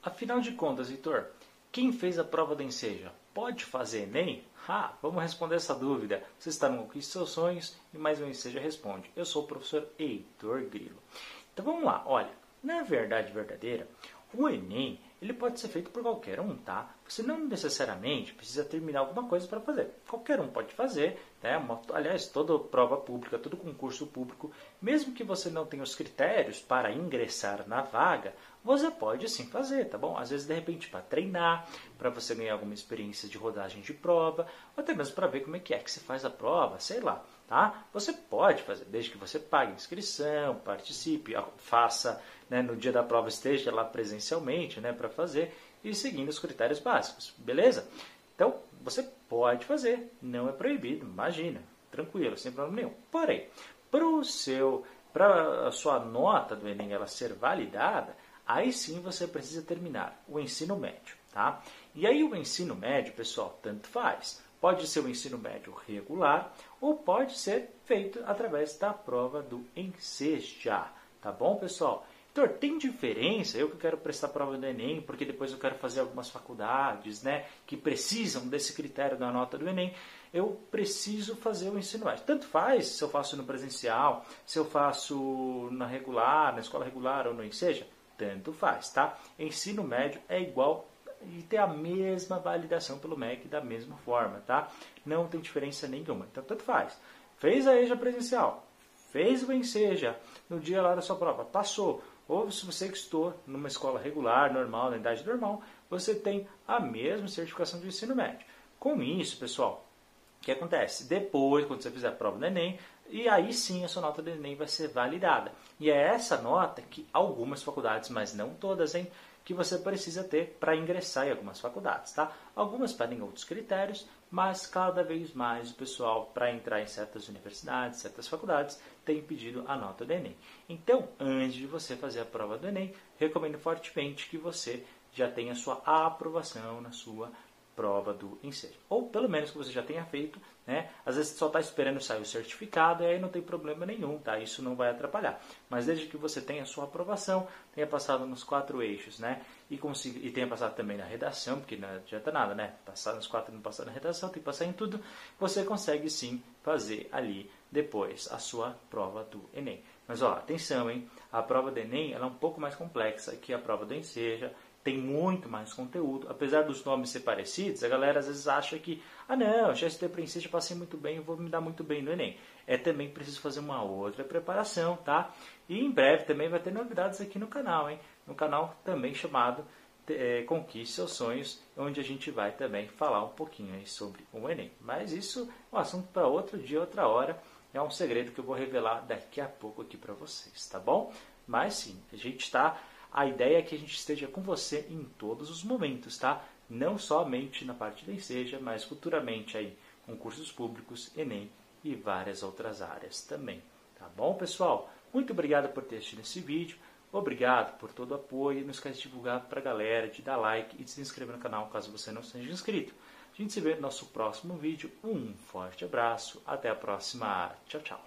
Afinal de contas, Heitor, quem fez a prova do Enseja pode fazer Enem? Ah, vamos responder essa dúvida. Você está no Seus Sonhos e mais um Enseja responde. Eu sou o professor Heitor Grilo. Então vamos lá, olha, na verdade verdadeira, o Enem ele pode ser feito por qualquer um, tá? Você não necessariamente precisa terminar alguma coisa para fazer. Qualquer um pode fazer, né? Uma, aliás, toda prova pública, todo concurso público, mesmo que você não tenha os critérios para ingressar na vaga, você pode sim fazer, tá bom? Às vezes, de repente, para treinar, para você ganhar alguma experiência de rodagem de prova, ou até mesmo para ver como é que é que se faz a prova, sei lá, tá? Você pode fazer, desde que você pague inscrição, participe, faça, né, no dia da prova esteja lá presencialmente, né, para fazer e seguindo os critérios básicos, beleza? Então, você pode fazer, não é proibido, imagina, tranquilo, sem problema nenhum. Porém, para o seu, para a sua nota do Enem ela ser validada, aí sim você precisa terminar o ensino médio, tá? E aí o ensino médio, pessoal, tanto faz. Pode ser o ensino médio regular ou pode ser feito através da prova do Enseja, tá bom, pessoal? Doutor, tem diferença? Eu que quero prestar prova do Enem, porque depois eu quero fazer algumas faculdades, né, que precisam desse critério da nota do Enem, eu preciso fazer o ensino médio. Tanto faz se eu faço no presencial, se eu faço na regular, na escola regular ou no seja, tanto faz, tá? Ensino médio é igual e ter a mesma validação pelo MEC da mesma forma, tá? Não tem diferença nenhuma. Então, tanto faz. Fez a EJA presencial, fez o Enseja no dia lá da sua prova, passou ou se você estou numa escola regular, normal, na idade normal, você tem a mesma certificação de ensino médio. Com isso, pessoal, o que acontece? Depois, quando você fizer a prova do Enem, e aí sim a sua nota do Enem vai ser validada. E é essa nota que algumas faculdades, mas não todas, hein, que você precisa ter para ingressar em algumas faculdades, tá? Algumas pedem outros critérios, mas cada vez mais o pessoal, para entrar em certas universidades, certas faculdades, tem pedido a nota do Enem. Então, antes de você fazer a prova do Enem, recomendo fortemente que você já tenha sua aprovação na sua prova do Enseja. Ou pelo menos que você já tenha feito, né? Às vezes só está esperando sair o certificado e aí não tem problema nenhum, tá? Isso não vai atrapalhar. Mas desde que você tenha sua aprovação, tenha passado nos quatro eixos, né? E, consiga, e tenha passado também na redação, porque não adianta nada, né? Passar nos quatro não passar na redação, tem que passar em tudo. Você consegue sim fazer ali depois a sua prova do Enem. Mas ó, atenção, hein? A prova do Enem ela é um pouco mais complexa que a prova do Enseja tem muito mais conteúdo. Apesar dos nomes ser parecidos, a galera às vezes acha que, ah não, GST Princesa já passei muito bem, eu vou me dar muito bem no Enem. É também preciso fazer uma outra preparação, tá? E em breve também vai ter novidades aqui no canal, hein? No canal também chamado é, Conquiste Seus Sonhos, onde a gente vai também falar um pouquinho aí sobre o Enem. Mas isso é um assunto para outro dia, outra hora. É um segredo que eu vou revelar daqui a pouco aqui para vocês, tá bom? Mas sim, a gente está a ideia é que a gente esteja com você em todos os momentos, tá? Não somente na parte da Enseja, mas futuramente aí concursos públicos, Enem e várias outras áreas também. Tá bom, pessoal? Muito obrigado por ter assistido esse vídeo. Obrigado por todo o apoio. Não esquece de divulgar para a galera, de dar like e de se inscrever no canal caso você não seja inscrito. A gente se vê no nosso próximo vídeo. Um forte abraço. Até a próxima. Tchau, tchau.